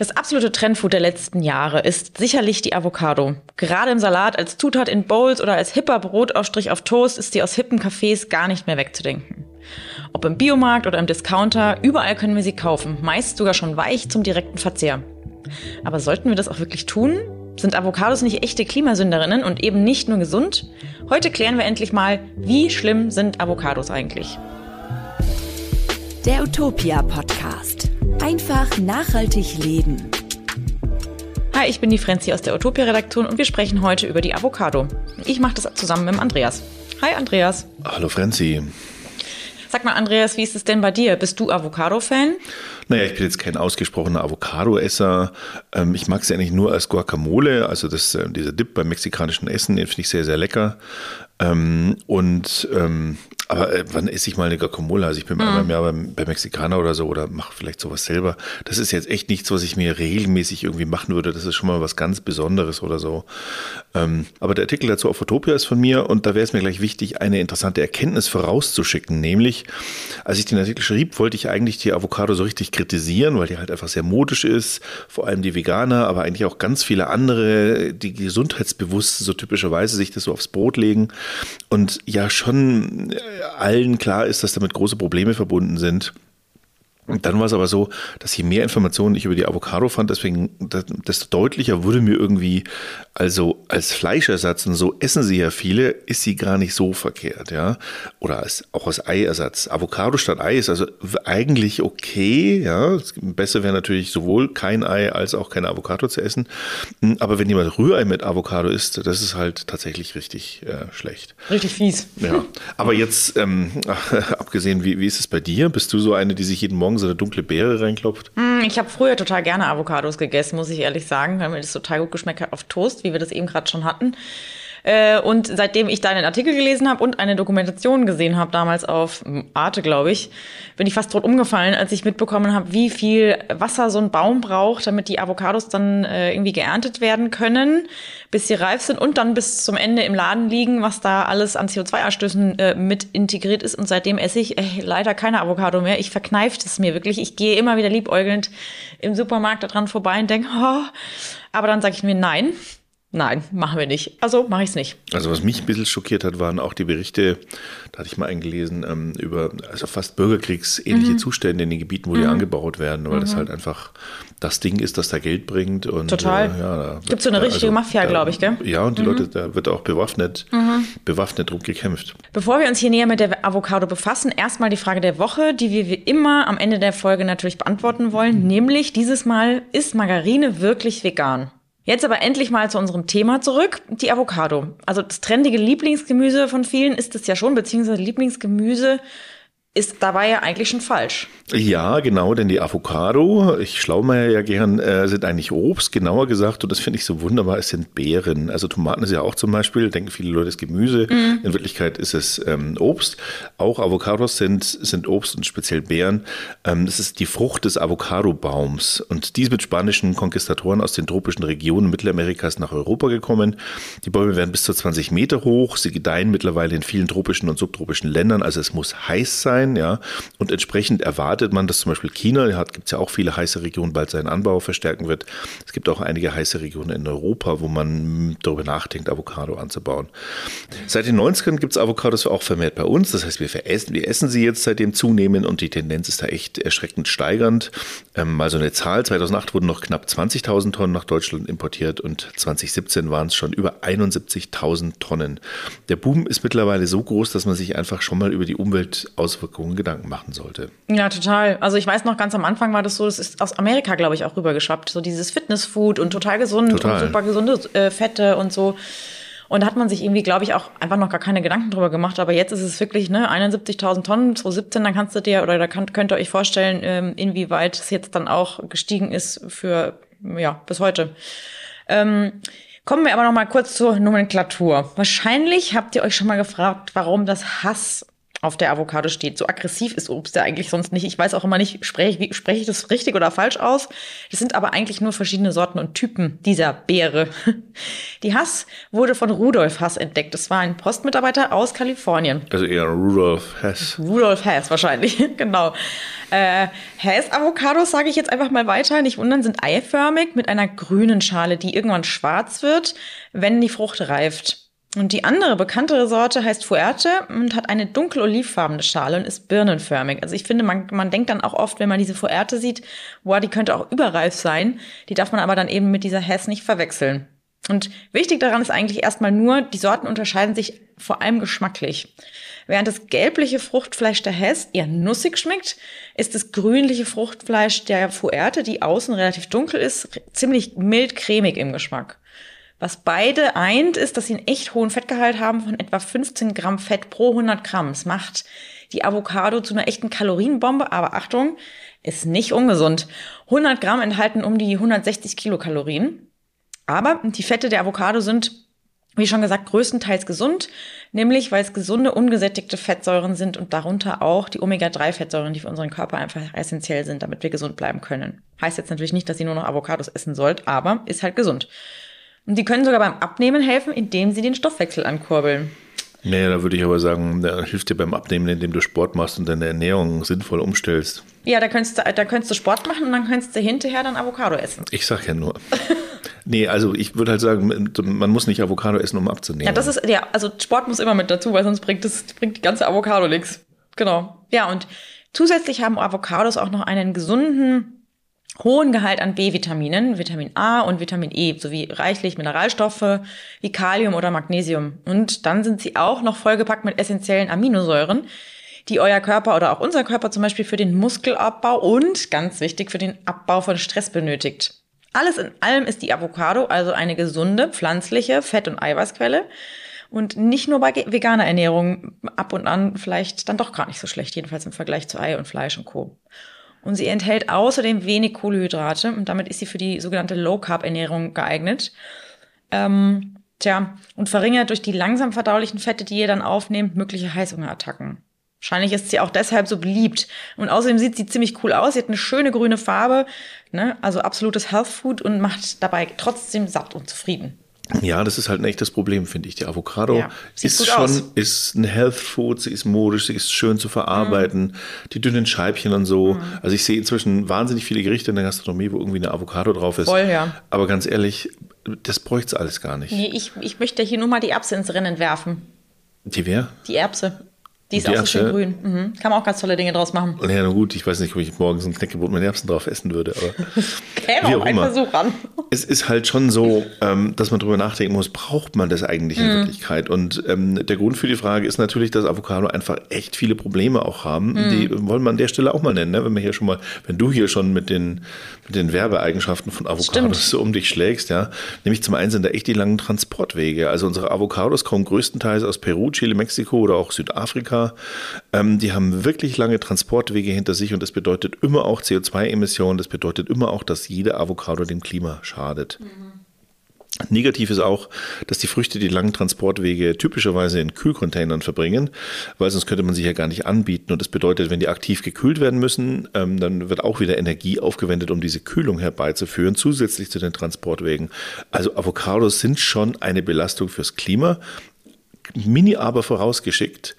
Das absolute Trendfood der letzten Jahre ist sicherlich die Avocado. Gerade im Salat, als Zutat in Bowls oder als hipper Brotaufstrich auf Toast ist sie aus hippen Cafés gar nicht mehr wegzudenken. Ob im Biomarkt oder im Discounter, überall können wir sie kaufen, meist sogar schon weich zum direkten Verzehr. Aber sollten wir das auch wirklich tun? Sind Avocados nicht echte Klimasünderinnen und eben nicht nur gesund? Heute klären wir endlich mal, wie schlimm sind Avocados eigentlich? Der Utopia Podcast. Einfach nachhaltig leben. Hi, ich bin die Frenzi aus der Utopia-Redaktion und wir sprechen heute über die Avocado. Ich mache das zusammen mit dem Andreas. Hi, Andreas. Hallo, Frenzi. Sag mal, Andreas, wie ist es denn bei dir? Bist du Avocado-Fan? Naja, ich bin jetzt kein ausgesprochener Avocado-Esser. Ähm, ich mag es eigentlich nur als Guacamole, also das, äh, dieser Dip beim mexikanischen Essen, den finde ich sehr, sehr lecker. Ähm, und ähm, aber äh, wann esse ich mal eine Guacamole? Also ich bin mhm. einmal mehr beim, bei Mexikaner oder so oder mache vielleicht sowas selber. Das ist jetzt echt nichts, was ich mir regelmäßig irgendwie machen würde. Das ist schon mal was ganz Besonderes oder so. Ähm, aber der Artikel dazu auf Utopia ist von mir und da wäre es mir gleich wichtig, eine interessante Erkenntnis vorauszuschicken. Nämlich, als ich den Artikel schrieb, wollte ich eigentlich die Avocado so richtig kritisieren, weil die halt einfach sehr modisch ist. Vor allem die Veganer, aber eigentlich auch ganz viele andere, die gesundheitsbewusst so typischerweise sich das so aufs Brot legen. Und ja, schon äh, allen klar ist, dass damit große Probleme verbunden sind. Und dann war es aber so, dass je mehr Informationen ich über die Avocado fand, deswegen, desto deutlicher wurde mir irgendwie, also als Fleischersatz, und so essen sie ja viele, ist sie gar nicht so verkehrt, ja. Oder als, auch als Eiersatz. Avocado statt Ei ist also eigentlich okay, ja. Besser wäre natürlich sowohl kein Ei als auch keine Avocado zu essen. Aber wenn jemand Rührei mit Avocado isst, das ist halt tatsächlich richtig äh, schlecht. Richtig fies. Ja. Aber jetzt, ähm, abgesehen, wie, wie ist es bei dir? Bist du so eine, die sich jeden Morgen so eine dunkle Beere reinklopft? Mm, ich habe früher total gerne Avocados gegessen, muss ich ehrlich sagen, weil mir das total gut geschmeckt hat auf Toast, wie wir das eben gerade schon hatten. Äh, und seitdem ich deinen Artikel gelesen habe und eine Dokumentation gesehen habe, damals auf Arte, glaube ich, bin ich fast tot umgefallen, als ich mitbekommen habe, wie viel Wasser so ein Baum braucht, damit die Avocados dann äh, irgendwie geerntet werden können, bis sie reif sind und dann bis zum Ende im Laden liegen, was da alles an CO2-Ausstößen äh, mit integriert ist. Und seitdem esse ich äh, leider keine Avocado mehr. Ich verkneift es mir wirklich. Ich gehe immer wieder liebäugelnd im Supermarkt daran vorbei und denke, oh. aber dann sage ich mir nein Nein, machen wir nicht. Also mache ich es nicht. Also was mich ein bisschen schockiert hat, waren auch die Berichte, da hatte ich mal eingelesen, ähm, über also fast bürgerkriegsähnliche mhm. Zustände in den Gebieten, wo mhm. die angebaut werden, weil mhm. das halt einfach das Ding ist, das da Geld bringt. Und, Total. Äh, ja, Gibt so eine richtige also, Mafia, glaube ich, gell? Ja, und die mhm. Leute, da wird auch bewaffnet, mhm. bewaffnet drum gekämpft. Bevor wir uns hier näher mit der Avocado befassen, erstmal die Frage der Woche, die wir wie immer am Ende der Folge natürlich beantworten wollen, nämlich dieses Mal, ist Margarine wirklich vegan? Jetzt aber endlich mal zu unserem Thema zurück, die Avocado. Also das trendige Lieblingsgemüse von vielen ist es ja schon, beziehungsweise Lieblingsgemüse ist dabei ja eigentlich schon falsch. Ja, genau, denn die Avocado, ich schlaumeier ja gern, äh, sind eigentlich Obst, genauer gesagt, und das finde ich so wunderbar, es sind Beeren. Also Tomaten ist ja auch zum Beispiel, denken viele Leute, es ist Gemüse. Mhm. In Wirklichkeit ist es ähm, Obst. Auch Avocados sind, sind Obst und speziell Beeren. Ähm, das ist die Frucht des Avocado-Baums. Und die ist mit spanischen Konquistatoren aus den tropischen Regionen Mittelamerikas nach Europa gekommen. Die Bäume werden bis zu 20 Meter hoch. Sie gedeihen mittlerweile in vielen tropischen und subtropischen Ländern. Also es muss heiß sein sein, ja. Und entsprechend erwartet man, dass zum Beispiel China, hat, gibt es ja auch viele heiße Regionen, bald seinen Anbau verstärken wird. Es gibt auch einige heiße Regionen in Europa, wo man darüber nachdenkt, Avocado anzubauen. Seit den 90ern gibt es Avocados auch vermehrt bei uns. Das heißt, wir veressen, wir essen sie jetzt seitdem zunehmend und die Tendenz ist da echt erschreckend steigernd. Ähm, mal so eine Zahl, 2008 wurden noch knapp 20.000 Tonnen nach Deutschland importiert und 2017 waren es schon über 71.000 Tonnen. Der Boom ist mittlerweile so groß, dass man sich einfach schon mal über die Umweltauswirkungen Auswirkungen Gedanken machen sollte. Ja, total. Also ich weiß noch, ganz am Anfang war das so, das ist aus Amerika, glaube ich, auch rübergeschwappt. So dieses Fitnessfood und total gesund total. und super gesunde äh, Fette und so. Und da hat man sich irgendwie, glaube ich, auch einfach noch gar keine Gedanken drüber gemacht. Aber jetzt ist es wirklich, ne, 71.000 Tonnen, 2017, dann kannst du dir, oder da könnt, könnt ihr euch vorstellen, ähm, inwieweit es jetzt dann auch gestiegen ist für, ja, bis heute. Ähm, Kommen wir aber noch mal kurz zur Nomenklatur. Wahrscheinlich habt ihr euch schon mal gefragt, warum das Hass auf der Avocado steht. So aggressiv ist Obst ja eigentlich sonst nicht. Ich weiß auch immer nicht, spreche ich, spreche ich das richtig oder falsch aus. Das sind aber eigentlich nur verschiedene Sorten und Typen dieser Beere. Die Hass wurde von Rudolf Hass entdeckt. Das war ein Postmitarbeiter aus Kalifornien. Also eher Rudolf Hess. Rudolf Hess wahrscheinlich, genau. Äh, Hess-Avocados, sage ich jetzt einfach mal weiter, nicht wundern, sind eiförmig mit einer grünen Schale, die irgendwann schwarz wird, wenn die Frucht reift. Und die andere bekanntere Sorte heißt Fuerte und hat eine dunkel olivfarbene Schale und ist birnenförmig. Also ich finde, man, man denkt dann auch oft, wenn man diese Fuerte sieht, boah, die könnte auch überreif sein. Die darf man aber dann eben mit dieser Hess nicht verwechseln. Und wichtig daran ist eigentlich erstmal nur, die Sorten unterscheiden sich vor allem geschmacklich. Während das gelbliche Fruchtfleisch der Hess eher nussig schmeckt, ist das grünliche Fruchtfleisch der Fuerte, die außen relativ dunkel ist, ziemlich mild cremig im Geschmack. Was beide eint, ist, dass sie einen echt hohen Fettgehalt haben von etwa 15 Gramm Fett pro 100 Gramm. Das macht die Avocado zu einer echten Kalorienbombe, aber Achtung, ist nicht ungesund. 100 Gramm enthalten um die 160 Kilokalorien. Aber die Fette der Avocado sind, wie schon gesagt, größtenteils gesund, nämlich weil es gesunde, ungesättigte Fettsäuren sind und darunter auch die Omega-3-Fettsäuren, die für unseren Körper einfach essentiell sind, damit wir gesund bleiben können. Heißt jetzt natürlich nicht, dass ihr nur noch Avocados essen sollt, aber ist halt gesund. Und die können sogar beim Abnehmen helfen, indem sie den Stoffwechsel ankurbeln. Naja, da würde ich aber sagen, da hilft dir beim Abnehmen, indem du Sport machst und deine Ernährung sinnvoll umstellst. Ja, da könntest du, da könntest du Sport machen und dann könntest du hinterher dann Avocado essen. Ich sag ja nur. nee, also ich würde halt sagen, man muss nicht Avocado essen, um abzunehmen. Ja, das ist, ja, also Sport muss immer mit dazu, weil sonst bringt, das, bringt die ganze Avocado nichts. Genau. Ja, und zusätzlich haben Avocados auch noch einen gesunden hohen Gehalt an B-Vitaminen, Vitamin A und Vitamin E, sowie reichlich Mineralstoffe wie Kalium oder Magnesium. Und dann sind sie auch noch vollgepackt mit essentiellen Aminosäuren, die euer Körper oder auch unser Körper zum Beispiel für den Muskelabbau und ganz wichtig für den Abbau von Stress benötigt. Alles in allem ist die Avocado also eine gesunde, pflanzliche Fett- und Eiweißquelle. Und nicht nur bei veganer Ernährung, ab und an vielleicht dann doch gar nicht so schlecht, jedenfalls im Vergleich zu Ei und Fleisch und Co. Und sie enthält außerdem wenig Kohlenhydrate und damit ist sie für die sogenannte Low-Carb-Ernährung geeignet. Ähm, tja, und verringert durch die langsam verdaulichen Fette, die ihr dann aufnehmt, mögliche Heißhungerattacken. Wahrscheinlich ist sie auch deshalb so beliebt. Und außerdem sieht sie ziemlich cool aus. Sie hat eine schöne grüne Farbe, ne? also absolutes Health Food und macht dabei trotzdem satt und zufrieden. Ja, das ist halt ein echtes Problem, finde ich. Die Avocado ja, ist schon, aus. ist ein Health Food, sie ist modisch, sie ist schön zu verarbeiten, mhm. die dünnen Scheibchen und so. Mhm. Also ich sehe inzwischen wahnsinnig viele Gerichte in der Gastronomie, wo irgendwie eine Avocado drauf ist. Voll, ja. Aber ganz ehrlich, das bräuchte es alles gar nicht. Nee, ich, ich möchte hier nur mal die Erbse ins Rennen werfen. Die wer? Die Erbse. Die ist die auch so schön grün. Mhm. Kann man auch ganz tolle Dinge draus machen. Ja, na gut, ich weiß nicht, ob ich morgens ein Knäckebrot mit Erbsen drauf essen würde, aber. Käme auch ein Versuch an. Es ist halt schon so, ähm, dass man darüber nachdenken muss, braucht man das eigentlich in mhm. Wirklichkeit? Und ähm, der Grund für die Frage ist natürlich, dass Avocado einfach echt viele Probleme auch haben. Mhm. Die wollen wir an der Stelle auch mal nennen, ne? wenn wir hier schon mal, wenn du hier schon mit den, mit den Werbeeigenschaften von Avocados so um dich schlägst, ja. Nämlich zum einen sind da echt die langen Transportwege. Also unsere Avocados kommen größtenteils aus Peru, Chile, Mexiko oder auch Südafrika ähm, die haben wirklich lange Transportwege hinter sich und das bedeutet immer auch CO2-Emissionen. Das bedeutet immer auch, dass jede Avocado dem Klima schadet. Mhm. Negativ ist auch, dass die Früchte die langen Transportwege typischerweise in Kühlcontainern verbringen, weil sonst könnte man sie ja gar nicht anbieten. Und das bedeutet, wenn die aktiv gekühlt werden müssen, ähm, dann wird auch wieder Energie aufgewendet, um diese Kühlung herbeizuführen, zusätzlich zu den Transportwegen. Also Avocados sind schon eine Belastung fürs Klima. Mini aber vorausgeschickt,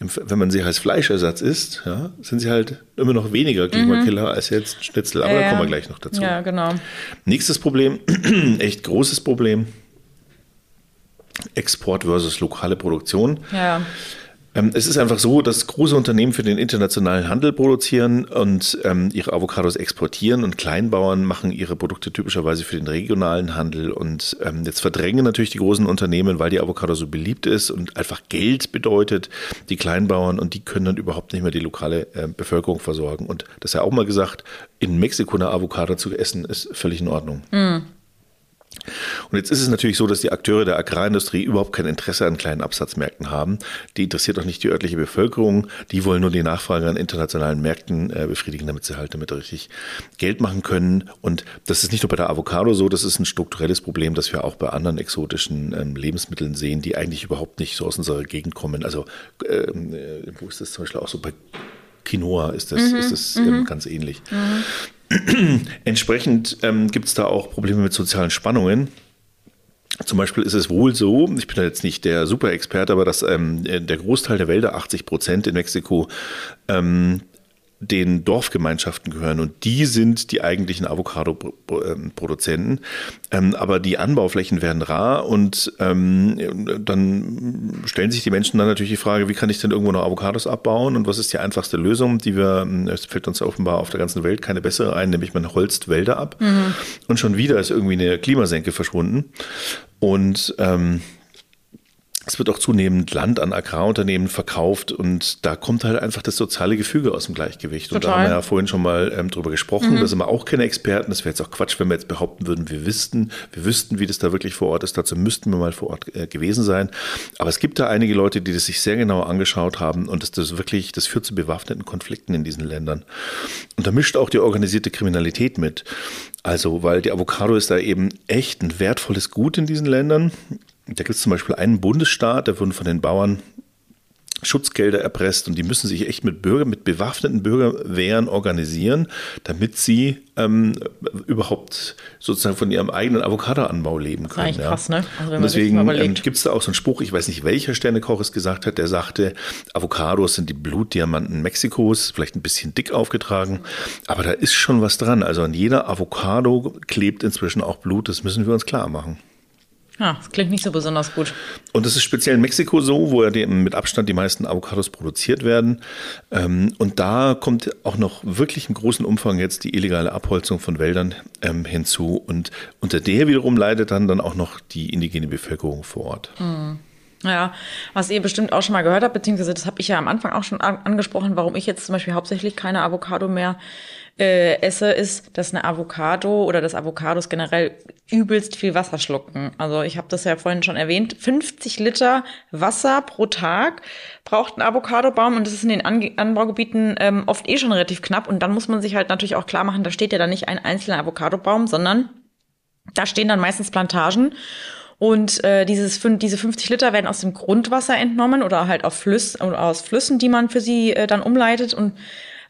wenn man sie als Fleischersatz isst, ja, sind sie halt immer noch weniger Klimakiller mhm. als jetzt Schnitzel. Aber ja, da kommen wir gleich noch dazu. Ja, genau. Nächstes Problem, echt großes Problem. Export versus lokale Produktion. Ja. Ähm, es ist einfach so, dass große Unternehmen für den internationalen Handel produzieren und ähm, ihre Avocados exportieren und Kleinbauern machen ihre Produkte typischerweise für den regionalen Handel und ähm, jetzt verdrängen natürlich die großen Unternehmen, weil die Avocado so beliebt ist und einfach Geld bedeutet, die Kleinbauern und die können dann überhaupt nicht mehr die lokale äh, Bevölkerung versorgen. Und das ist ja auch mal gesagt, in Mexiko eine Avocado zu essen ist völlig in Ordnung. Mhm. Und jetzt ist es natürlich so, dass die Akteure der Agrarindustrie überhaupt kein Interesse an kleinen Absatzmärkten haben. Die interessiert auch nicht die örtliche Bevölkerung. Die wollen nur die Nachfrage an internationalen Märkten äh, befriedigen, damit sie halt damit richtig Geld machen können. Und das ist nicht nur bei der Avocado so, das ist ein strukturelles Problem, das wir auch bei anderen exotischen ähm, Lebensmitteln sehen, die eigentlich überhaupt nicht so aus unserer Gegend kommen. Also ähm, äh, wo ist das zum Beispiel auch so bei Quinoa ist das, mhm, ist das ähm, mhm. ganz ähnlich. Mhm. Entsprechend ähm, gibt es da auch Probleme mit sozialen Spannungen. Zum Beispiel ist es wohl so, ich bin da jetzt nicht der Superexperte, aber dass ähm, der Großteil der Wälder, 80 Prozent in Mexiko, ähm, den Dorfgemeinschaften gehören und die sind die eigentlichen Avocado-Produzenten. Ähm, aber die Anbauflächen werden rar und ähm, dann stellen sich die Menschen dann natürlich die Frage, wie kann ich denn irgendwo noch Avocados abbauen und was ist die einfachste Lösung, die wir, ähm, es fällt uns offenbar auf der ganzen Welt keine bessere ein, nämlich man holzt Wälder ab mhm. und schon wieder ist irgendwie eine Klimasenke verschwunden. Und ähm, es wird auch zunehmend Land an Agrarunternehmen verkauft und da kommt halt einfach das soziale Gefüge aus dem Gleichgewicht. Total. Und da haben wir ja vorhin schon mal ähm, drüber gesprochen. Mhm. Da sind wir auch keine Experten. Das wäre jetzt auch Quatsch, wenn wir jetzt behaupten würden, wir wüssten, wir wüssten, wie das da wirklich vor Ort ist. Dazu müssten wir mal vor Ort äh, gewesen sein. Aber es gibt da einige Leute, die das sich sehr genau angeschaut haben und das, das wirklich, das führt zu bewaffneten Konflikten in diesen Ländern. Und da mischt auch die organisierte Kriminalität mit. Also, weil die Avocado ist da eben echt ein wertvolles Gut in diesen Ländern. Da gibt es zum Beispiel einen Bundesstaat, da wurden von den Bauern Schutzgelder erpresst und die müssen sich echt mit Bürger, mit bewaffneten Bürgerwehren organisieren, damit sie ähm, überhaupt sozusagen von ihrem eigenen Avocado-Anbau leben können. Ja. krass, ne? Also und deswegen ähm, gibt es da auch so einen Spruch, ich weiß nicht, welcher Sternekoch es gesagt hat, der sagte, Avocados sind die Blutdiamanten Mexikos, vielleicht ein bisschen dick aufgetragen, aber da ist schon was dran. Also an jeder Avocado klebt inzwischen auch Blut, das müssen wir uns klar machen. Ja, das klingt nicht so besonders gut. Und das ist speziell in Mexiko so, wo ja mit Abstand die meisten Avocados produziert werden. Ähm, und da kommt auch noch wirklich in großen Umfang jetzt die illegale Abholzung von Wäldern ähm, hinzu. Und unter der wiederum leidet dann, dann auch noch die indigene Bevölkerung vor Ort. Hm. Ja, was ihr bestimmt auch schon mal gehört habt, beziehungsweise das habe ich ja am Anfang auch schon angesprochen, warum ich jetzt zum Beispiel hauptsächlich keine Avocado mehr äh, esse, ist, dass eine Avocado oder das Avocados generell übelst viel Wasser schlucken. Also ich habe das ja vorhin schon erwähnt, 50 Liter Wasser pro Tag braucht ein Avocadobaum und das ist in den An Anbaugebieten ähm, oft eh schon relativ knapp und dann muss man sich halt natürlich auch klar machen, da steht ja dann nicht ein einzelner Avocadobaum, sondern da stehen dann meistens Plantagen und äh, dieses, diese 50 Liter werden aus dem Grundwasser entnommen oder halt auf Flüss, aus Flüssen, die man für sie äh, dann umleitet. Und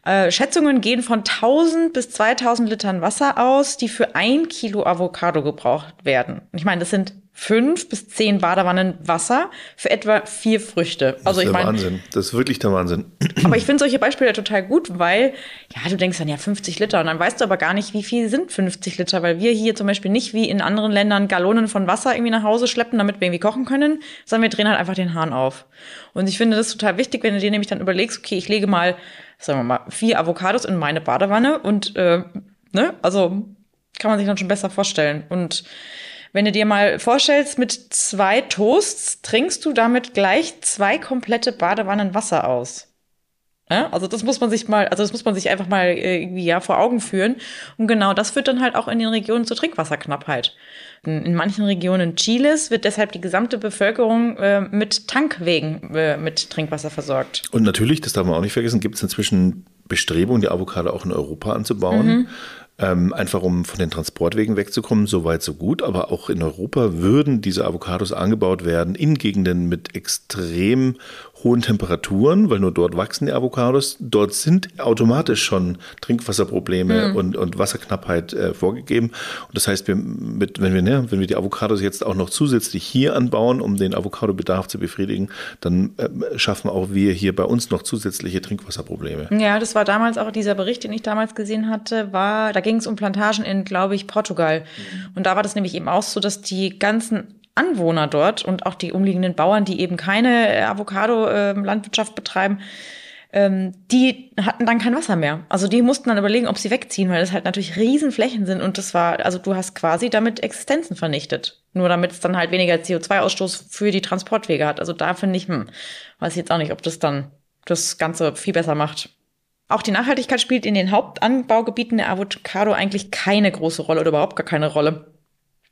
äh, Schätzungen gehen von 1000 bis 2000 Litern Wasser aus, die für ein Kilo Avocado gebraucht werden. Ich meine, das sind fünf bis zehn Badewannen Wasser für etwa vier Früchte. Das also ist ich der mein, Wahnsinn. Das ist wirklich der Wahnsinn. Aber ich finde solche Beispiele total gut, weil ja, du denkst dann ja 50 Liter und dann weißt du aber gar nicht, wie viel sind 50 Liter, weil wir hier zum Beispiel nicht wie in anderen Ländern Gallonen von Wasser irgendwie nach Hause schleppen, damit wir irgendwie kochen können, sondern wir drehen halt einfach den Hahn auf. Und ich finde das total wichtig, wenn du dir nämlich dann überlegst, okay, ich lege mal, sagen wir mal, vier Avocados in meine Badewanne und äh, ne, also kann man sich dann schon besser vorstellen und wenn du dir mal vorstellst, mit zwei Toasts trinkst du damit gleich zwei komplette Badewannen Wasser aus. Ja, also das muss man sich mal, also das muss man sich einfach mal äh, irgendwie ja vor Augen führen. Und genau das führt dann halt auch in den Regionen zur Trinkwasserknappheit. In, in manchen Regionen Chiles wird deshalb die gesamte Bevölkerung äh, mit Tankwegen äh, mit Trinkwasser versorgt. Und natürlich, das darf man auch nicht vergessen, gibt es inzwischen Bestrebungen, die Avocado auch in Europa anzubauen. Mhm. Ähm, einfach um von den Transportwegen wegzukommen, so weit, so gut. Aber auch in Europa würden diese Avocados angebaut werden in Gegenden mit extrem hohen Temperaturen, weil nur dort wachsen die Avocados. Dort sind automatisch schon Trinkwasserprobleme mhm. und, und Wasserknappheit äh, vorgegeben. Und das heißt, wir mit, wenn, wir, ne, wenn wir die Avocados jetzt auch noch zusätzlich hier anbauen, um den Avocado-Bedarf zu befriedigen, dann äh, schaffen auch wir hier bei uns noch zusätzliche Trinkwasserprobleme. Ja, das war damals auch dieser Bericht, den ich damals gesehen hatte, war, da ging es um Plantagen in, glaube ich, Portugal. Mhm. Und da war das nämlich eben auch so, dass die ganzen Anwohner dort und auch die umliegenden Bauern, die eben keine äh, Avocado-Landwirtschaft betreiben, ähm, die hatten dann kein Wasser mehr. Also die mussten dann überlegen, ob sie wegziehen, weil das halt natürlich Riesenflächen sind und das war, also du hast quasi damit Existenzen vernichtet. Nur damit es dann halt weniger CO2-Ausstoß für die Transportwege hat. Also da finde ich, hm, weiß ich jetzt auch nicht, ob das dann das Ganze viel besser macht. Auch die Nachhaltigkeit spielt in den Hauptanbaugebieten der Avocado eigentlich keine große Rolle oder überhaupt gar keine Rolle.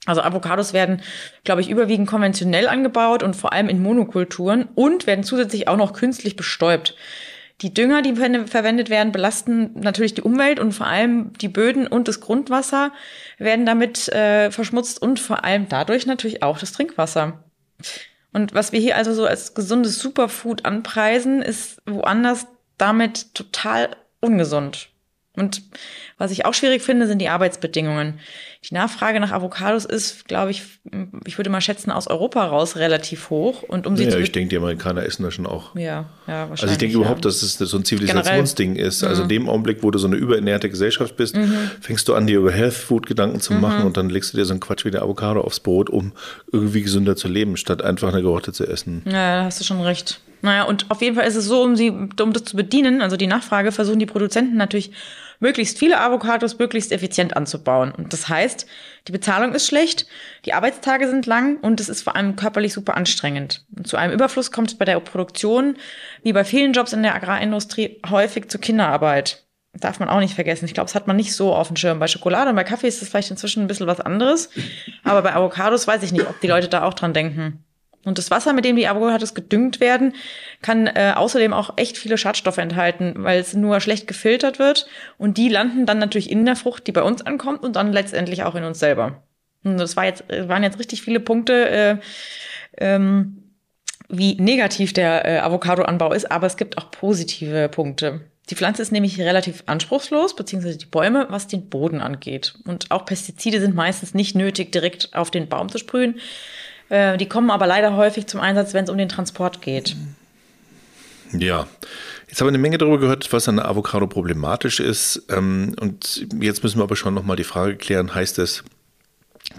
Also Avocados werden, glaube ich, überwiegend konventionell angebaut und vor allem in Monokulturen und werden zusätzlich auch noch künstlich bestäubt. Die Dünger, die verwendet werden, belasten natürlich die Umwelt und vor allem die Böden und das Grundwasser werden damit äh, verschmutzt und vor allem dadurch natürlich auch das Trinkwasser. Und was wir hier also so als gesundes Superfood anpreisen, ist woanders damit total ungesund. Und was ich auch schwierig finde, sind die Arbeitsbedingungen. Die Nachfrage nach Avocados ist, glaube ich, ich würde mal schätzen, aus Europa raus relativ hoch. Und um sie ja, zu ich denke, die Amerikaner essen das schon auch. Ja, ja, wahrscheinlich. Also ich denke ja. überhaupt, dass es so ein Zivilisationsding ist. Also in dem Augenblick, wo du so eine überernährte Gesellschaft bist, Mhm. fängst du an, dir über Health Food Gedanken zu machen und dann legst du dir so einen Quatsch wie der Avocado aufs Brot, um irgendwie gesünder zu leben, statt einfach eine Gerotte zu essen. Ja, da hast du schon recht. Naja, und auf jeden Fall ist es so, um sie, um das zu bedienen, also die Nachfrage, versuchen die Produzenten natürlich möglichst viele Avocados möglichst effizient anzubauen. Und das heißt, die Bezahlung ist schlecht, die Arbeitstage sind lang und es ist vor allem körperlich super anstrengend. Und zu einem Überfluss kommt es bei der Produktion, wie bei vielen Jobs in der Agrarindustrie, häufig zu Kinderarbeit. Darf man auch nicht vergessen. Ich glaube, das hat man nicht so auf dem Schirm. Bei Schokolade und bei Kaffee ist das vielleicht inzwischen ein bisschen was anderes. Aber bei Avocados weiß ich nicht, ob die Leute da auch dran denken. Und das Wasser, mit dem die Avocados gedüngt werden, kann äh, außerdem auch echt viele Schadstoffe enthalten, weil es nur schlecht gefiltert wird. Und die landen dann natürlich in der Frucht, die bei uns ankommt und dann letztendlich auch in uns selber. Und das war jetzt, waren jetzt richtig viele Punkte, äh, ähm, wie negativ der äh, Avocadoanbau ist, aber es gibt auch positive Punkte. Die Pflanze ist nämlich relativ anspruchslos, beziehungsweise die Bäume, was den Boden angeht. Und auch Pestizide sind meistens nicht nötig, direkt auf den Baum zu sprühen. Äh, die kommen aber leider häufig zum Einsatz, wenn es um den Transport geht. Ja, jetzt haben wir eine Menge darüber gehört, was an Avocado problematisch ist. Ähm, und jetzt müssen wir aber schon nochmal die Frage klären, heißt es,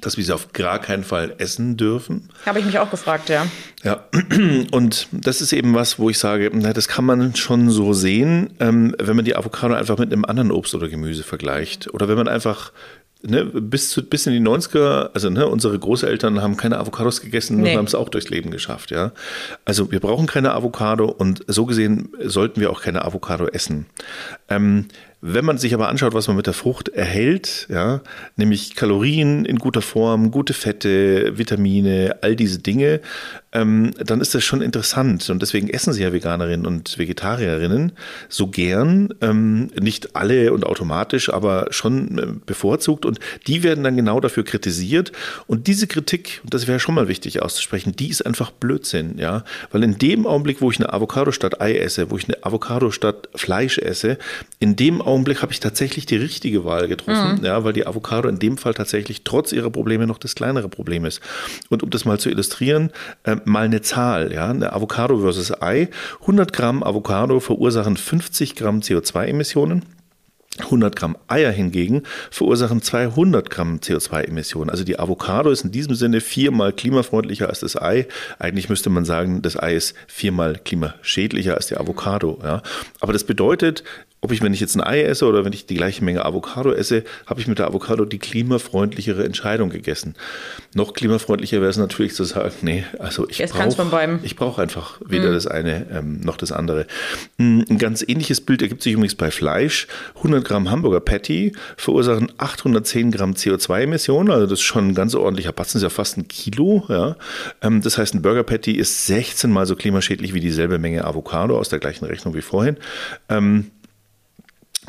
dass wir sie auf gar keinen Fall essen dürfen? Habe ich mich auch gefragt, ja. Ja, und das ist eben was, wo ich sage, na, das kann man schon so sehen, ähm, wenn man die Avocado einfach mit einem anderen Obst oder Gemüse vergleicht. Oder wenn man einfach Ne, bis, zu, bis in die 90er, also ne, unsere Großeltern haben keine Avocados gegessen Nee. und haben es auch durchs Leben geschafft, ja. Also wir brauchen keine Avocado und so gesehen sollten wir auch keine Avocado essen. Ähm, wenn man sich aber anschaut, was man mit der Frucht erhält, ja, nämlich Kalorien in guter Form, gute Fette, Vitamine, all diese Dinge, ähm, dann ist das schon interessant. Und deswegen essen sie ja Veganerinnen und Vegetarierinnen so gern, ähm, nicht alle und automatisch, aber schon äh, bevorzugt. Und die werden dann genau dafür kritisiert. Und diese Kritik, und das wäre schon mal wichtig auszusprechen, die ist einfach Blödsinn, ja. Weil in dem Augenblick, wo ich eine Avocado statt Ei esse, wo ich eine Avocado statt Fleisch esse, in dem Augenblick habe ich tatsächlich die richtige Wahl getroffen, ja, weil die Avocado in dem Fall tatsächlich trotz ihrer Probleme noch das kleinere Problem ist. Und um das mal zu illustrieren, äh, mal eine Zahl, ja, eine Avocado versus Ei. 100 Gramm Avocado verursachen 50 Gramm CO2-Emissionen. 100 Gramm Eier hingegen verursachen 200 Gramm CO2-Emissionen. Also die Avocado ist in diesem Sinne viermal klimafreundlicher als das Ei. Eigentlich müsste man sagen, das Ei ist viermal klimaschädlicher als die Avocado. Ja. Aber das bedeutet, ob ich, wenn ich jetzt ein Ei esse oder wenn ich die gleiche Menge Avocado esse, habe ich mit der Avocado die klimafreundlichere Entscheidung gegessen. Noch klimafreundlicher wäre es natürlich zu sagen, nee, also ich brauche ich brauche einfach weder das eine ähm, noch das andere. Mm, Ein ganz ähnliches Bild ergibt sich übrigens bei Fleisch. 100 Gramm Hamburger Patty verursachen 810 Gramm CO2-Emissionen, also das ist schon ein ganz ordentlicher Batzen, ist ja fast ein Kilo. Ja. Ähm, Das heißt, ein Burger Patty ist 16 mal so klimaschädlich wie dieselbe Menge Avocado aus der gleichen Rechnung wie vorhin. Ähm,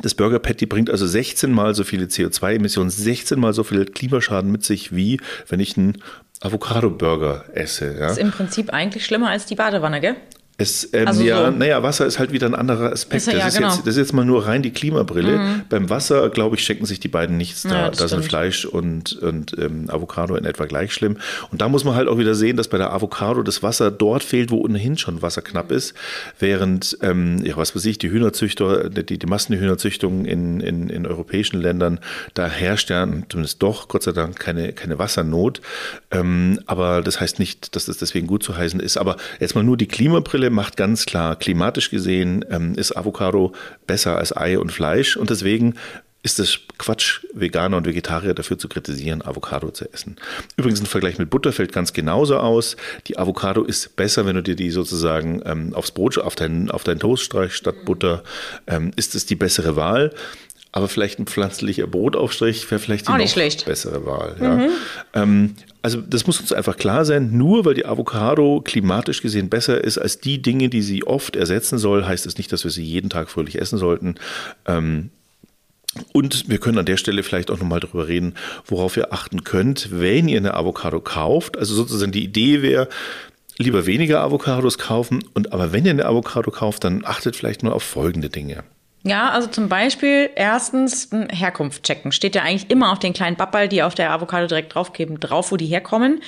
das Burger Patty bringt also 16 mal so viele CO2-Emissionen, 16 mal so viel Klimaschaden mit sich, wie wenn ich einen Avocado-Burger esse. Ja. Ist im Prinzip eigentlich schlimmer als die Badewanne, gell? Es, ähm, Also ja, so. naja, Wasser ist halt wieder ein anderer Aspekt. Ist ja- das, ja, ist genau. jetzt, das ist jetzt mal nur rein die Klimabrille. Beim Wasser, glaube ich, schenken sich die beiden nichts. Da, Ja, da sind. Fleisch und, und ähm, Avocado in etwa gleich schlimm. Und da muss man halt auch wieder sehen, dass bei der Avocado das Wasser dort fehlt, wo ohnehin schon Wasser knapp ist. Während, ähm, ja, was weiß ich, die Hühnerzüchter, die, die Massenhühnerzüchtung in, in, in europäischen Ländern, da herrscht ja zumindest doch, Gott sei Dank, keine, keine Wassernot. Ähm, aber das heißt nicht, dass das deswegen gut zu heißen ist. Aber jetzt mal nur die Klimabrille macht ganz klar, klimatisch gesehen ähm, ist Avocado besser als Ei und Fleisch. Und deswegen ist es Quatsch, Veganer und Vegetarier dafür zu kritisieren, Avocado zu essen. Übrigens ein Vergleich mit Butter fällt ganz genauso aus. Die Avocado ist besser, wenn du dir die sozusagen ähm, aufs Brot, auf deinen auf deinen Toast streichst statt Butter, ähm, ist es die bessere Wahl. Aber vielleicht ein pflanzlicher Brotaufstrich wäre vielleicht die noch bessere Wahl. Ja. Ähm, also das muss uns einfach klar sein, nur weil die Avocado klimatisch gesehen besser ist als die Dinge, die sie oft ersetzen soll, heißt es nicht, dass wir sie jeden Tag fröhlich essen sollten. Ähm, und wir können an der Stelle vielleicht auch nochmal darüber reden, worauf ihr achten könnt, wenn ihr eine Avocado kauft. Also sozusagen die Idee wäre, lieber weniger Avocados kaufen. Und aber wenn ihr eine Avocado kauft, dann achtet vielleicht nur auf folgende Dinge. Ja, also zum Beispiel erstens Herkunft checken. Steht ja eigentlich immer auf den kleinen Bappal, die auf der Avocado direkt draufgeben, drauf, wo die herkommen.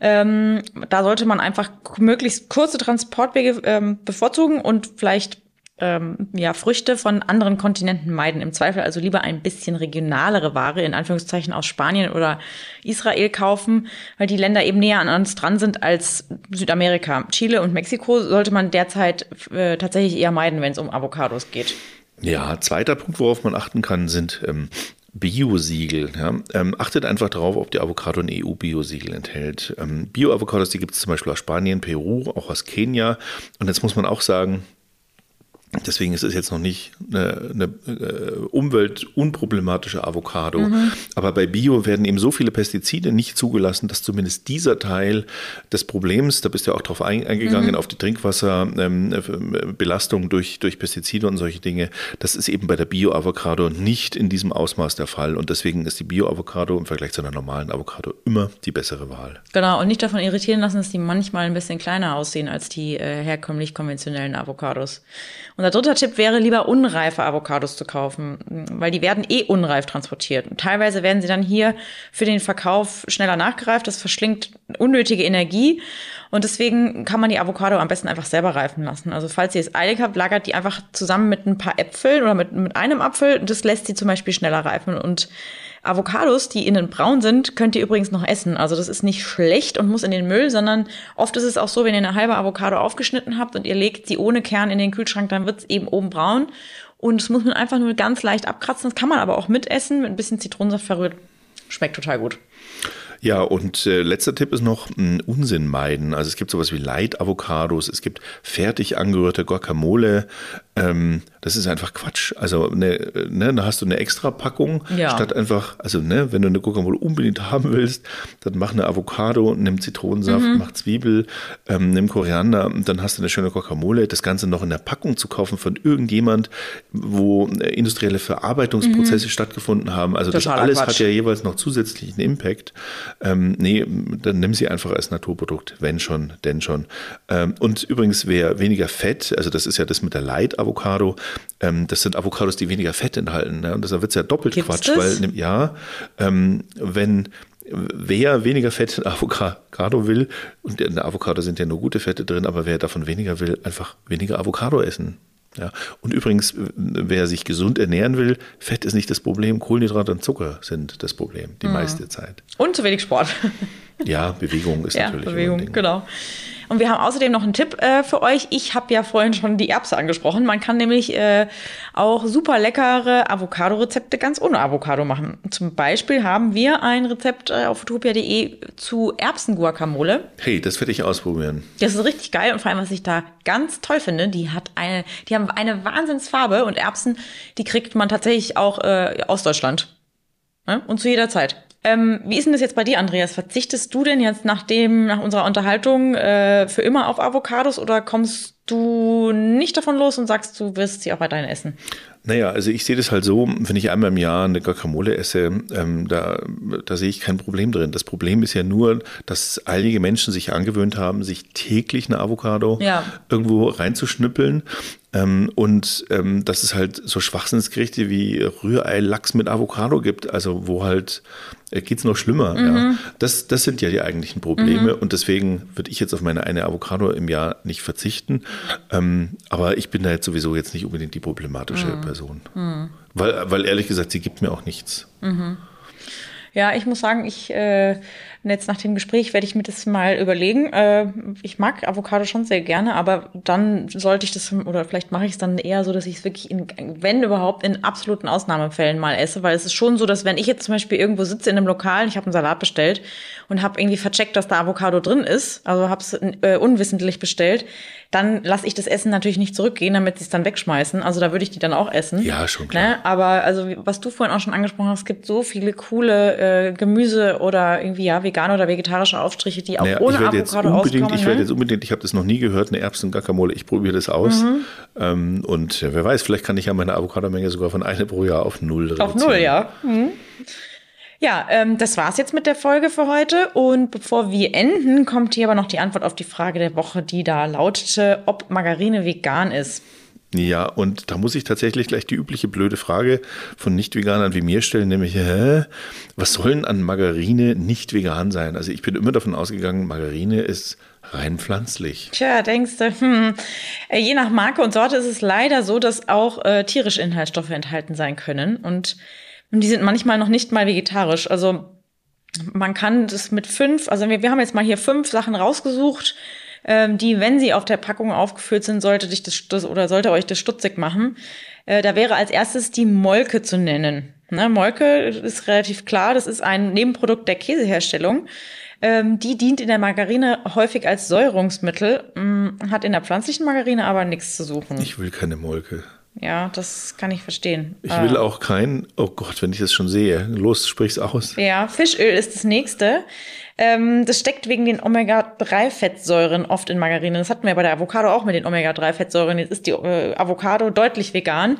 Ähm, da sollte man einfach möglichst kurze Transportwege ähm, bevorzugen und vielleicht ähm, ja, Früchte von anderen Kontinenten meiden. Im Zweifel also lieber ein bisschen regionalere Ware, in Anführungszeichen aus Spanien oder Israel kaufen, weil die Länder eben näher an uns dran sind als Südamerika. Chile und Mexiko sollte man derzeit äh, tatsächlich eher meiden, wenn es um Avocados geht. Ja, zweiter Punkt, worauf man achten kann, sind ähm, Bio-Siegel. Ja. Ähm, achtet einfach darauf, ob die Avocado ein EU-Bio-Siegel enthält. Ähm, Bio-Avocados, die gibt es zum Beispiel aus Spanien, Peru, auch aus Kenia. Und jetzt muss man auch sagen, Deswegen ist es jetzt noch nicht eine, eine äh, umweltunproblematische Avocado. Mhm. Aber bei Bio werden eben so viele Pestizide nicht zugelassen, dass zumindest dieser Teil des Problems, da bist du ja auch drauf eingegangen, mhm. auf die Trinkwasserbelastung ähm, durch, durch Pestizide und solche Dinge, das ist eben bei der Bio-Avocado nicht in diesem Ausmaß der Fall. Und deswegen ist die Bio-Avocado im Vergleich zu einer normalen Avocado immer die bessere Wahl. Genau, und nicht davon irritieren lassen, dass die manchmal ein bisschen kleiner aussehen als die äh, herkömmlich konventionellen Avocados. Und Unser dritter Tipp wäre, lieber unreife Avocados zu kaufen, weil die werden eh unreif transportiert. Und teilweise werden sie dann hier für den Verkauf schneller nachgereift. Das verschlingt unnötige Energie. Und deswegen kann man die Avocado am besten einfach selber reifen lassen. Also falls ihr es eilig habt, lagert die einfach zusammen mit ein paar Äpfeln oder mit, mit einem Apfel. Das lässt sie zum Beispiel schneller reifen. Und Avocados, die innen braun sind, könnt ihr übrigens noch essen. Also das ist nicht schlecht und muss in den Müll, sondern oft ist es auch so, wenn ihr eine halbe Avocado aufgeschnitten habt und ihr legt sie ohne Kern in den Kühlschrank, dann wird es eben oben braun. Und das muss man einfach nur ganz leicht abkratzen. Das kann man aber auch mitessen, mit ein bisschen Zitronensaft verrührt. Schmeckt total gut. Ja, und äh, letzter Tipp ist noch ein Unsinn meiden. Also es gibt sowas wie Light-Avocados, es gibt fertig angerührte Guacamole. Ähm, das ist einfach Quatsch. Also ne, ne, da hast du eine extra Packung, Ja. statt einfach, also ne, wenn du eine Guacamole unbedingt haben willst, dann mach eine Avocado, nimm Zitronensaft, mach Zwiebel, ähm, nimm Koriander und dann hast du eine schöne Guacamole. Das Ganze noch in der Packung zu kaufen von irgendjemand, wo äh, industrielle Verarbeitungsprozesse stattgefunden haben. Also das Totaler alles Quatsch. hat ja jeweils noch zusätzlichen Impact. Ähm, nee, dann nimm sie einfach als Naturprodukt, wenn schon, denn schon. Ähm, und übrigens, wer weniger Fett, also das ist ja das mit der Light-Avocado, ähm, das sind Avocados, die weniger Fett enthalten. Ne? Und deshalb wird es ja doppelt Gibt's Quatsch, das? weil ja, ähm, wenn wer weniger Fett in Avocado will, und in der Avocado sind ja nur gute Fette drin, aber wer davon weniger will, einfach weniger Avocado essen. Ja. Und übrigens, wer sich gesund ernähren will, Fett ist nicht das Problem, Kohlenhydrate und Zucker sind das Problem, Mhm. die meiste Zeit. Und zu wenig Sport. Ja, Bewegung ist ja, natürlich Bewegung, genau. Und wir haben außerdem noch einen Tipp äh, für euch. Ich habe ja vorhin schon die Erbse angesprochen. Man kann nämlich äh, auch super leckere Avocado-Rezepte ganz ohne Avocado machen. Zum Beispiel haben wir ein Rezept äh, auf utopia.de zu Erbsen-Guacamole. Hey, das werde ich ausprobieren. Das ist richtig geil und vor allem, was ich da ganz toll finde, die hat eine, die haben eine Wahnsinnsfarbe und Erbsen, die kriegt man tatsächlich auch äh, aus Deutschland. Ne? Und zu jeder Zeit. Ähm, wie ist denn das jetzt bei dir, Andreas? Verzichtest du denn jetzt nach dem, nach unserer Unterhaltung äh, für immer auf Avocados oder kommst du nicht davon los und sagst, du wirst sie auch weiterhin essen? Naja, also ich sehe das halt so, wenn ich einmal im Jahr eine Guacamole esse, ähm, da, da sehe ich kein Problem drin. Das Problem ist ja nur, dass einige Menschen sich angewöhnt haben, sich täglich eine Avocado Ja. irgendwo reinzuschnippeln. Ähm, und ähm, dass es halt so Schwachsinnsgerichte wie Rührei, Lachs mit Avocado gibt, also wo halt äh, geht's noch schlimmer. Ja. Das, das sind ja die eigentlichen Probleme und deswegen würde ich jetzt auf meine eine Avocado im Jahr nicht verzichten. Ähm, aber ich bin da jetzt sowieso jetzt nicht unbedingt die problematische Person. Weil, weil ehrlich gesagt, sie gibt mir auch nichts. Ja, ich muss sagen, ich äh, jetzt nach dem Gespräch werde ich mir das mal überlegen. Äh, ich mag Avocado schon sehr gerne, aber dann sollte ich das oder vielleicht mache ich es dann eher so, dass ich es wirklich in, wenn überhaupt in absoluten Ausnahmefällen mal esse, weil es ist schon so, dass wenn ich jetzt zum Beispiel irgendwo sitze in einem Lokal, ich habe einen Salat bestellt und habe irgendwie vercheckt, dass da Avocado drin ist, also habe es äh, unwissentlich bestellt, dann lasse ich das Essen natürlich nicht zurückgehen, damit sie es dann wegschmeißen. Also da würde ich die dann auch essen. Ja, schon klar. Ne? Aber also was du vorhin auch schon angesprochen hast, es gibt so viele coole äh, Gemüse oder irgendwie ja vegane oder vegetarische Aufstriche, die auch Naja, ohne ich Avocado unbedingt, auskommen. ich werde ne? jetzt unbedingt, ich habe das noch nie gehört, eine Erbsen-Guacamole, ich probiere das aus. Mhm. Ähm, und wer weiß, vielleicht kann ich ja meine Avocadomenge sogar von eine pro Jahr auf null reduzieren. Auf null, ja. Mhm. Ja, ähm, das war's jetzt mit der Folge für heute. Und bevor wir enden, kommt hier aber noch die Antwort auf die Frage der Woche, die da lautete, ob Margarine vegan ist. Ja, und da muss ich tatsächlich gleich die übliche blöde Frage von Nicht-Veganern wie mir stellen, nämlich, hä, was soll denn an Margarine nicht vegan sein? Also ich bin immer davon ausgegangen, Margarine ist rein pflanzlich. Tja, denkst du, hm. Äh, Je nach Marke und Sorte ist es leider so, dass auch äh, tierische Inhaltsstoffe enthalten sein können. Und, und die sind manchmal noch nicht mal vegetarisch. Also man kann das mit fünf, also wir, wir haben jetzt mal hier fünf Sachen rausgesucht, ähm, die, wenn sie auf der Packung aufgeführt sind, sollte dich das, das oder sollte euch das stutzig machen. Äh, da wäre als erstes die Molke zu nennen. Ne, Molke ist relativ klar, das ist ein Nebenprodukt der Käseherstellung. Ähm, die dient in der Margarine häufig als Säurungsmittel, mh, hat in der pflanzlichen Margarine aber nichts zu suchen. Ich will keine Molke. Ja, das kann ich verstehen. Ich Äh, will auch kein, oh Gott, wenn ich das schon sehe, los, sprich's aus. Ja, Fischöl ist das nächste. Ähm, das steckt wegen den Omega-3-Fettsäuren oft in Margarine. Das hatten wir bei der Avocado auch mit den Omega-3-Fettsäuren. Jetzt ist die äh, Avocado deutlich vegan.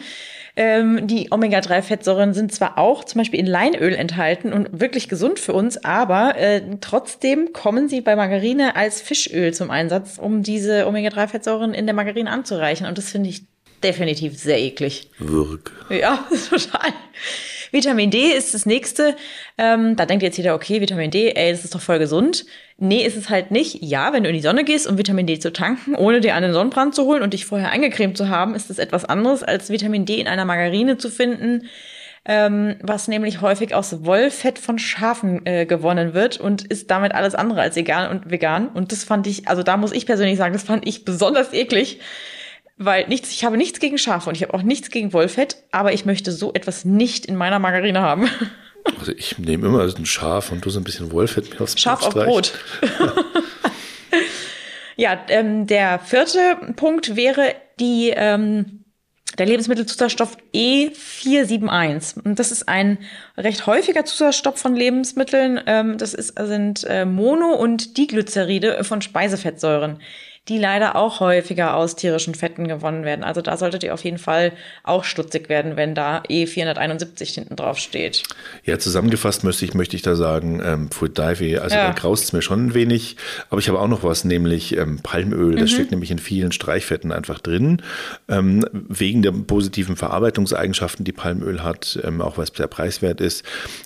Ähm, die Omega-3-Fettsäuren sind zwar auch zum Beispiel in Leinöl enthalten und wirklich gesund für uns, aber äh, trotzdem kommen sie bei Margarine als Fischöl zum Einsatz, um diese Omega-3-Fettsäuren in der Margarine anzureichen. Und das finde ich definitiv sehr eklig. Wirk. Ja, total. Vitamin D ist das nächste. Ähm, da denkt jetzt jeder, okay, Vitamin D, ey, das ist doch voll gesund. Nee, ist es halt nicht. Ja, wenn du in die Sonne gehst, um Vitamin D zu tanken, ohne dir einen Sonnenbrand zu holen und dich vorher eingecremt zu haben, ist es etwas anderes, als Vitamin D in einer Margarine zu finden, ähm, was nämlich häufig aus Wollfett von Schafen äh, gewonnen wird und ist damit alles andere als egal und vegan. Und das fand ich, also da muss ich persönlich sagen, das fand ich besonders eklig. Weil nichts, ich habe nichts gegen Schafe und ich habe auch nichts gegen Wollfett, aber ich möchte so etwas nicht in meiner Margarine haben. Also ich nehme immer ein Schaf und du so ein bisschen Wollfett mir aufs Scharf auf. Brot. ja, ähm, der vierte Punkt wäre die, ähm, der Lebensmittelzusatzstoff E471. Und das ist ein recht häufiger Zusatzstoff von Lebensmitteln. Ähm, das ist, sind äh, Mono- und Diglyceride von Speisefettsäuren, die leider auch häufiger aus tierischen Fetten gewonnen werden. Also da solltet ihr auf jeden Fall auch stutzig werden, wenn da E471 hinten drauf steht. Ja, zusammengefasst möchte ich, möchte ich da sagen, ähm, Pfui Deife, also Ja. da graust es mir schon ein wenig, aber ich habe auch noch was, nämlich ähm, Palmöl, Mhm. das steckt nämlich in vielen Streichfetten einfach drin, ähm, wegen der positiven Verarbeitungseigenschaften, die Palmöl hat, ähm, auch weil es sehr preiswert ist.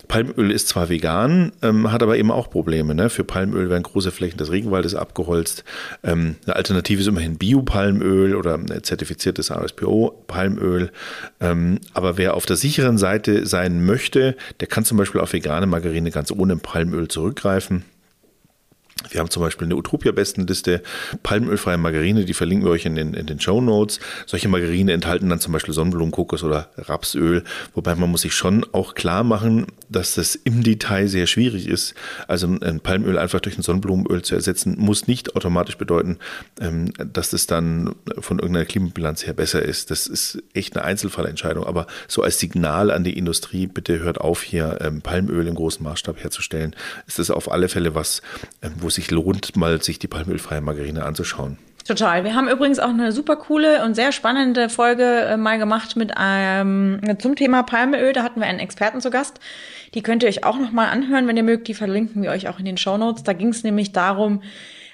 Palmöl ist zwar vegan, ähm, hat aber eben auch Probleme. Ne? Für Palmöl werden große Flächen des Regenwaldes abgeholzt. Ähm, eine Alternative ist immerhin Biopalmöl oder zertifiziertes RSPO-Palmöl. Ähm, aber wer auf der sicheren Seite sein möchte, der kann zum Beispiel auf vegane Margarine ganz ohne Palmöl zurückgreifen. Wir haben zum Beispiel eine Utopia-Bestenliste, palmölfreie Margarine, die verlinken wir euch in den, in den Show Notes. Solche Margarine enthalten dann zum Beispiel Sonnenblumen, Kokos oder Rapsöl, wobei man muss sich schon auch klar machen, dass das im Detail sehr schwierig ist. Also ein Palmöl einfach durch ein Sonnenblumenöl zu ersetzen, muss nicht automatisch bedeuten, ähm, dass das dann von irgendeiner Klimabilanz her besser ist. Das ist echt eine Einzelfallentscheidung, aber so als Signal an die Industrie, bitte hört auf, hier ähm, Palmöl im großen Maßstab herzustellen, ist das auf alle Fälle was, ähm, wo es sich lohnt, mal sich die palmölfreie Margarine anzuschauen. Total. Wir haben übrigens auch eine super coole und sehr spannende Folge äh, mal gemacht mit ähm, zum Thema Palmöl. Da hatten wir einen Experten zu Gast. Die könnt ihr euch auch noch mal anhören, wenn ihr mögt. Die verlinken wir euch auch in den Show Notes. Da ging es nämlich darum,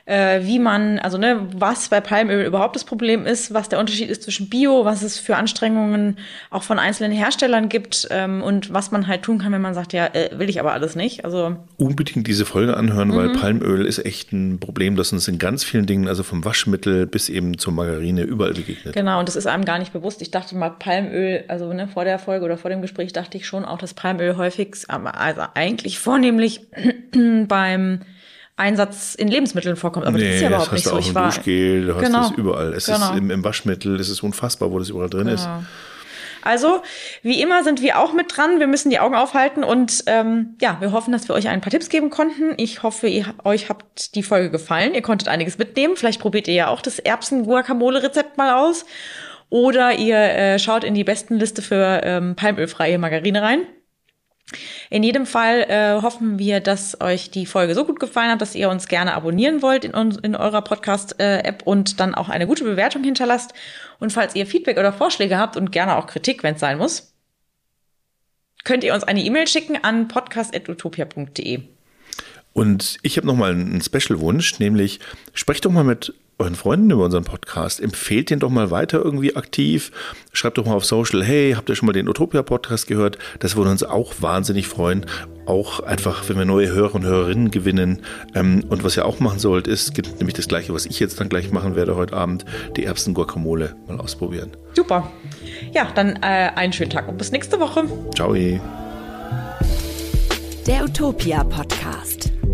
äh, wie man, also ne, was bei Palmöl überhaupt das Problem ist, was der Unterschied ist zwischen Bio, was es für Anstrengungen auch von einzelnen Herstellern gibt ähm, und was man halt tun kann, wenn man sagt, ja, äh, will ich aber alles nicht. Also Unbedingt diese Folge anhören, weil Palmöl ist echt ein Problem, das uns in ganz vielen Dingen, also vom Waschmittel bis eben zur Margarine, überall begegnet. Genau, und das ist einem gar nicht bewusst. Ich dachte mal, Palmöl, also ne, vor der Folge oder vor dem Gespräch dachte ich schon auch, dass Palmöl häufig, aber also eigentlich vornehmlich beim Einsatz in Lebensmitteln vorkommt. Aber das ist ja überhaupt nicht hast so. Ich im war, Duschgel, du hast Genau. das überall. Es Genau. ist im, im Waschmittel, es ist unfassbar, wo das überall drin ist. Also, wie immer sind wir auch mit dran. Wir müssen die Augen aufhalten und ähm, ja, wir hoffen, dass wir euch ein paar Tipps geben konnten. Ich hoffe, ihr, euch habt die Folge gefallen. Ihr konntet einiges mitnehmen. Vielleicht probiert ihr ja auch das Erbsen-Guacamole-Rezept mal aus. Oder ihr äh, schaut in die besten Liste für ähm, palmölfreie Margarine rein. In jedem Fall äh, hoffen wir, dass euch die Folge so gut gefallen hat, dass ihr uns gerne abonnieren wollt in, in eurer Podcast-App und dann auch eine gute Bewertung hinterlasst. Und falls ihr Feedback oder Vorschläge habt und gerne auch Kritik, wenn es sein muss, könnt ihr uns eine E-Mail schicken an podcast.utopia.de. Und ich habe noch mal einen Special-Wunsch, nämlich sprecht doch mal mit euren Freunden über unseren Podcast. Empfehlt den doch mal weiter irgendwie aktiv. Schreibt doch mal auf Social, hey, habt ihr schon mal den Utopia-Podcast gehört? Das würde uns auch wahnsinnig freuen. Auch einfach, wenn wir neue Hörer und Hörerinnen gewinnen. Ähm, und was ihr auch machen sollt, ist, gibt nämlich das Gleiche, was ich jetzt dann gleich machen werde heute Abend, die Erbsen-Guacamole mal ausprobieren. Super. Ja, dann äh, einen schönen Tag und bis nächste Woche. Ciao. Der Utopia-Podcast.